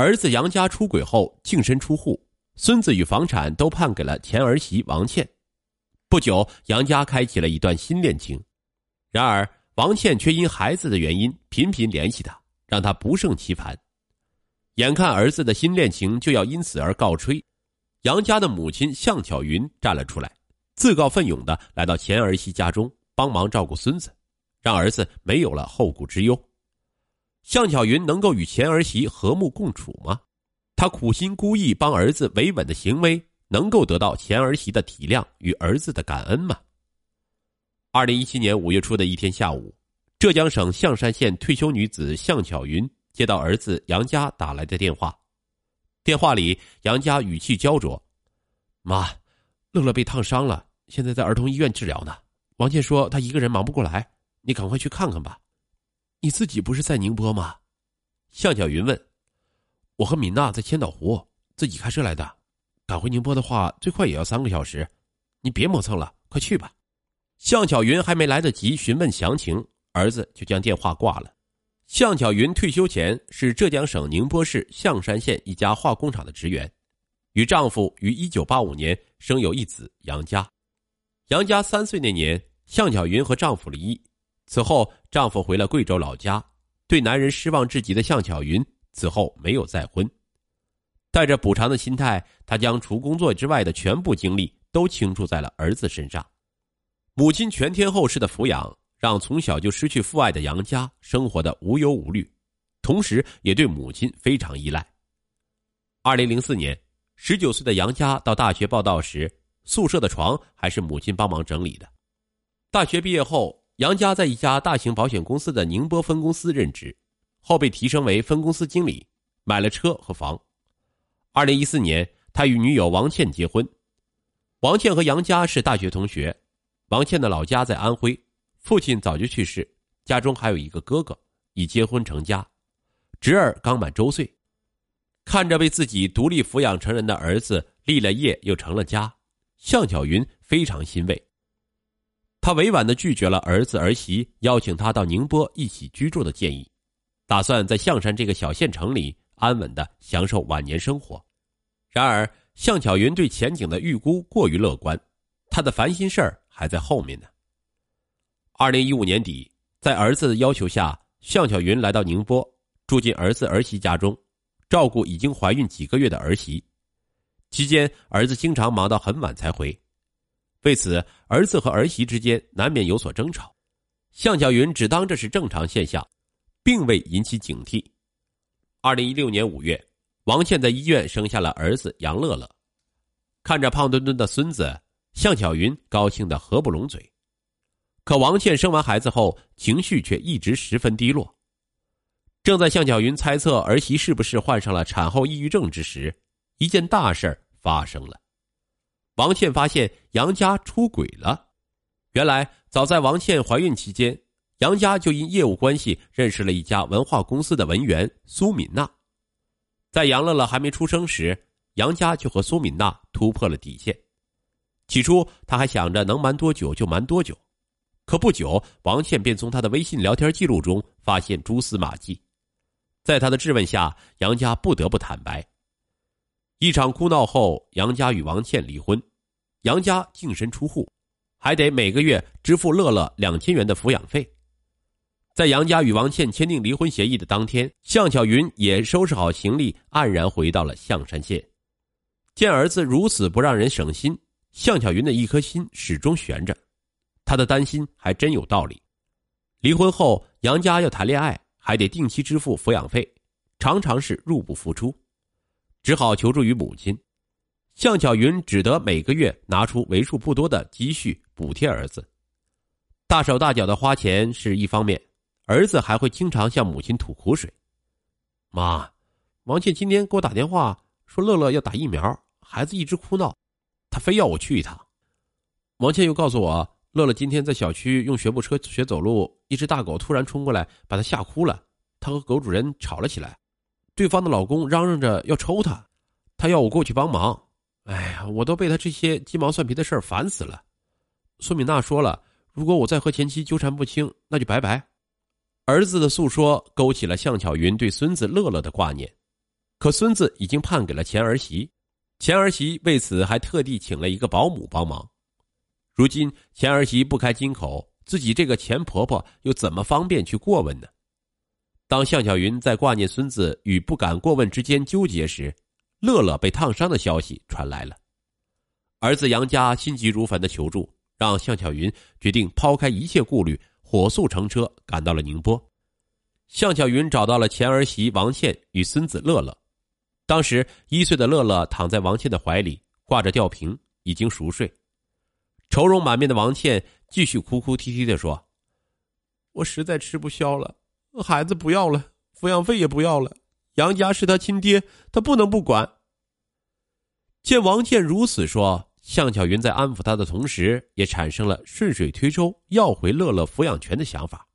儿子杨家出轨后净身出户，孙子与房产都判给了前儿媳王倩。不久，杨家开启了一段新恋情。然而，王倩却因孩子的原因频频联系他，让他不胜其烦。眼看儿子的新恋情就要因此而告吹，杨家的母亲向巧云站了出来，自告奋勇的来到前儿媳家中帮忙照顾孙子，让儿子没有了后顾之忧。向巧云能够与前儿媳和睦共处吗？他苦心孤诣帮儿子维稳的行为，能够得到前儿媳的体谅与儿子的感恩吗？二零一七年五月初的一天下午，浙江省象山县退休女子向巧云接到儿子杨家打来的电话，电话里杨家语气焦灼：“妈，乐乐被烫伤了，现在在儿童医院治疗呢。王倩说他一个人忙不过来，你赶快去看看吧。”你自己不是在宁波吗？向小云问。我和敏娜在千岛湖，自己开车来的。赶回宁波的话，最快也要三个小时。你别磨蹭了，快去吧。向巧云还没来得及询问详情，儿子就将电话挂了。向巧云退休前是浙江省宁波市象山县一家化工厂的职员，与丈夫于一九八五年生有一子杨佳。杨佳三岁那年，向巧云和丈夫离异。此后，丈夫回了贵州老家，对男人失望至极的向巧云此后没有再婚。带着补偿的心态，她将除工作之外的全部精力都倾注在了儿子身上。母亲全天候式的抚养，让从小就失去父爱的杨家生活的无忧无虑，同时也对母亲非常依赖。二零零四年，十九岁的杨家到大学报道时，宿舍的床还是母亲帮忙整理的。大学毕业后。杨家在一家大型保险公司的宁波分公司任职，后被提升为分公司经理，买了车和房。二零一四年，他与女友王倩结婚。王倩和杨家是大学同学。王倩的老家在安徽，父亲早就去世，家中还有一个哥哥，已结婚成家，侄儿刚满周岁。看着被自己独立抚养成人的儿子立了业又成了家，向巧云非常欣慰。他委婉的拒绝了儿子儿媳邀请他到宁波一起居住的建议，打算在象山这个小县城里安稳的享受晚年生活。然而，向巧云对前景的预估过于乐观，他的烦心事儿还在后面呢。二零一五年底，在儿子的要求下，向巧云来到宁波，住进儿子儿媳家中，照顾已经怀孕几个月的儿媳。期间，儿子经常忙到很晚才回。为此，儿子和儿媳之间难免有所争吵。向小云只当这是正常现象，并未引起警惕。二零一六年五月，王倩在医院生下了儿子杨乐乐。看着胖墩墩的孙子，向小云高兴的合不拢嘴。可王倩生完孩子后，情绪却一直十分低落。正在向小云猜测儿媳是不是患上了产后抑郁症之时，一件大事发生了。王倩发现杨家出轨了。原来，早在王倩怀孕期间，杨家就因业务关系认识了一家文化公司的文员苏敏娜。在杨乐乐还没出生时，杨家就和苏敏娜突破了底线。起初，他还想着能瞒多久就瞒多久，可不久，王倩便从他的微信聊天记录中发现蛛丝马迹。在他的质问下，杨家不得不坦白。一场哭闹后，杨家与王倩离婚。杨家净身出户，还得每个月支付乐乐两千元的抚养费。在杨家与王倩签订离婚协议的当天，向巧云也收拾好行李，黯然回到了象山县。见儿子如此不让人省心，向巧云的一颗心始终悬着。他的担心还真有道理。离婚后，杨家要谈恋爱，还得定期支付抚养费，常常是入不敷出，只好求助于母亲。向巧云只得每个月拿出为数不多的积蓄补贴儿子，大手大脚的花钱是一方面，儿子还会经常向母亲吐苦水。妈，王倩今天给我打电话说乐乐要打疫苗，孩子一直哭闹，他非要我去一趟。王倩又告诉我，乐乐今天在小区用学步车学走路，一只大狗突然冲过来把他吓哭了，他和狗主人吵了起来，对方的老公嚷嚷着要抽他，他要我过去帮忙。哎呀，我都被他这些鸡毛蒜皮的事儿烦死了。苏敏娜说了，如果我再和前妻纠缠不清，那就拜拜。儿子的诉说勾起了向巧云对孙子乐乐的挂念。可孙子已经判给了前儿媳，前儿媳为此还特地请了一个保姆帮忙。如今前儿媳不开金口，自己这个前婆婆又怎么方便去过问呢？当向小云在挂念孙子与不敢过问之间纠结时，乐乐被烫伤的消息传来了。儿子杨家心急如焚的求助，让向巧云决定抛开一切顾虑，火速乘车赶到了宁波。向巧云找到了前儿媳王倩与孙子乐乐。当时一岁的乐乐躺在王倩的怀里，挂着吊瓶，已经熟睡。愁容满面的王倩继续哭哭啼啼的说：“我实在吃不消了，孩子不要了，抚养费也不要了。杨家是他亲爹，他不能不管。”见王倩如此说。向巧云在安抚他的同时，也产生了顺水推舟要回乐乐抚养权的想法。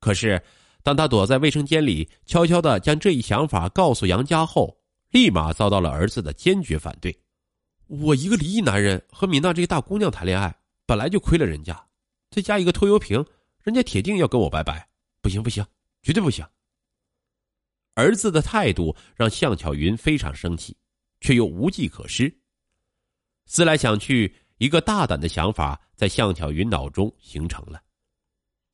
可是，当他躲在卫生间里，悄悄的将这一想法告诉杨家后，立马遭到了儿子的坚决反对。我一个离异男人和米娜这个大姑娘谈恋爱，本来就亏了人家，再加一个拖油瓶，人家铁定要跟我拜拜。不行不行，绝对不行。儿子的态度让向巧云非常生气，却又无计可施。思来想去，一个大胆的想法在向巧云脑中形成了：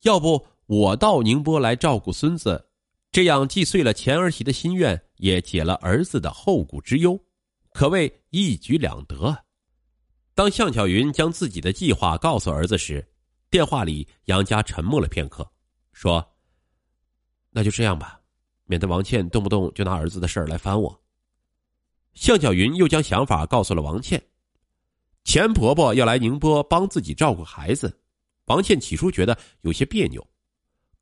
要不我到宁波来照顾孙子，这样既遂了前儿媳的心愿，也解了儿子的后顾之忧，可谓一举两得。当向巧云将自己的计划告诉儿子时，电话里杨家沉默了片刻，说：“那就这样吧，免得王倩动不动就拿儿子的事儿来烦我。”向巧云又将想法告诉了王倩。钱婆婆要来宁波帮自己照顾孩子，王倩起初觉得有些别扭，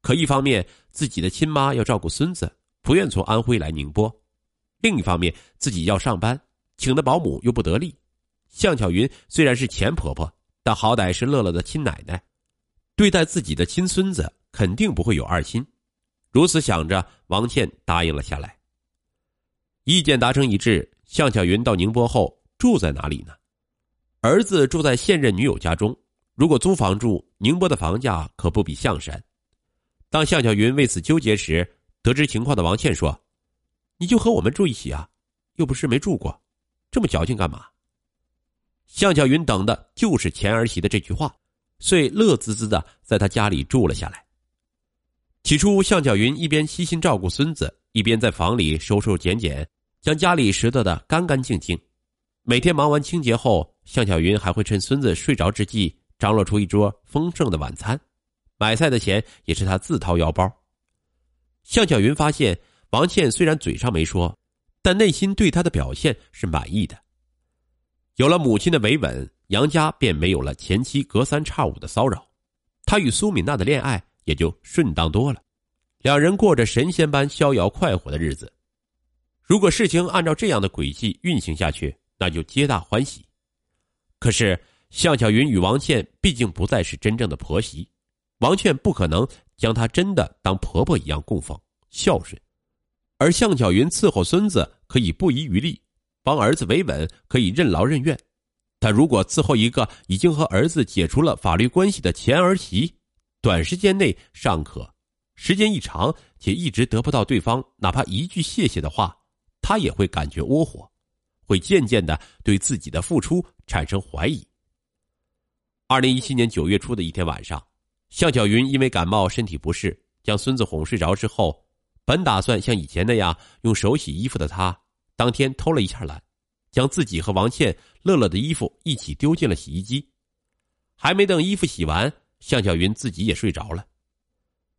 可一方面自己的亲妈要照顾孙子，不愿从安徽来宁波；另一方面自己要上班，请的保姆又不得力。向巧云虽然是钱婆婆，但好歹是乐乐的亲奶奶，对待自己的亲孙子肯定不会有二心。如此想着，王倩答应了下来。意见达成一致，向小云到宁波后住在哪里呢？儿子住在现任女友家中，如果租房住，宁波的房价可不比象山。当向小云为此纠结时，得知情况的王倩说：“你就和我们住一起啊，又不是没住过，这么矫情干嘛？”向小云等的就是钱儿媳的这句话，遂乐滋滋的在他家里住了下来。起初，向小云一边悉心照顾孙子，一边在房里收收捡捡，将家里拾掇的干干净净。每天忙完清洁后，向小云还会趁孙子睡着之际，张罗出一桌丰盛的晚餐。买菜的钱也是他自掏腰包。向小云发现，王倩虽然嘴上没说，但内心对他的表现是满意的。有了母亲的维稳，杨家便没有了前妻隔三差五的骚扰，他与苏敏娜的恋爱也就顺当多了，两人过着神仙般逍遥快活的日子。如果事情按照这样的轨迹运行下去，那就皆大欢喜。可是向巧云与王倩毕竟不再是真正的婆媳，王倩不可能将她真的当婆婆一样供奉孝顺，而向巧云伺候孙子可以不遗余力，帮儿子维稳可以任劳任怨。但如果伺候一个已经和儿子解除了法律关系的前儿媳，短时间内尚可，时间一长且一直得不到对方哪怕一句谢谢的话，他也会感觉窝火。会渐渐的对自己的付出产生怀疑。二零一七年九月初的一天晚上，向小云因为感冒身体不适，将孙子哄睡着之后，本打算像以前那样用手洗衣服的他，当天偷了一下懒，将自己和王倩、乐乐的衣服一起丢进了洗衣机。还没等衣服洗完，向小云自己也睡着了。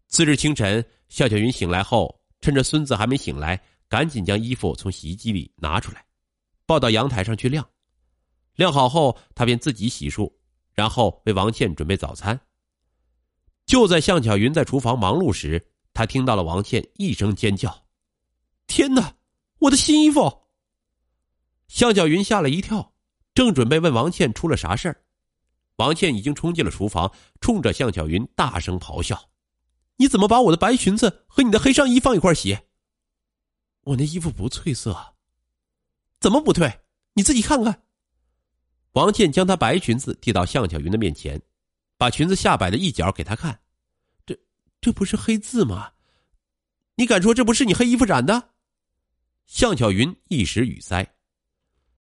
次日清晨，向小云醒来后，趁着孙子还没醒来，赶紧将衣服从洗衣机里拿出来。抱到阳台上去晾，晾好后，他便自己洗漱，然后为王倩准备早餐。就在向巧云在厨房忙碌时，他听到了王倩一声尖叫：“天哪，我的新衣服！”向巧云吓了一跳，正准备问王倩出了啥事儿，王倩已经冲进了厨房，冲着向巧云大声咆哮：“你怎么把我的白裙子和你的黑上衣放一块洗？我那衣服不褪色。”怎么不退？你自己看看。王倩将她白裙子递到向巧云的面前，把裙子下摆的一角给她看。这这不是黑字吗？你敢说这不是你黑衣服染的？向巧云一时语塞，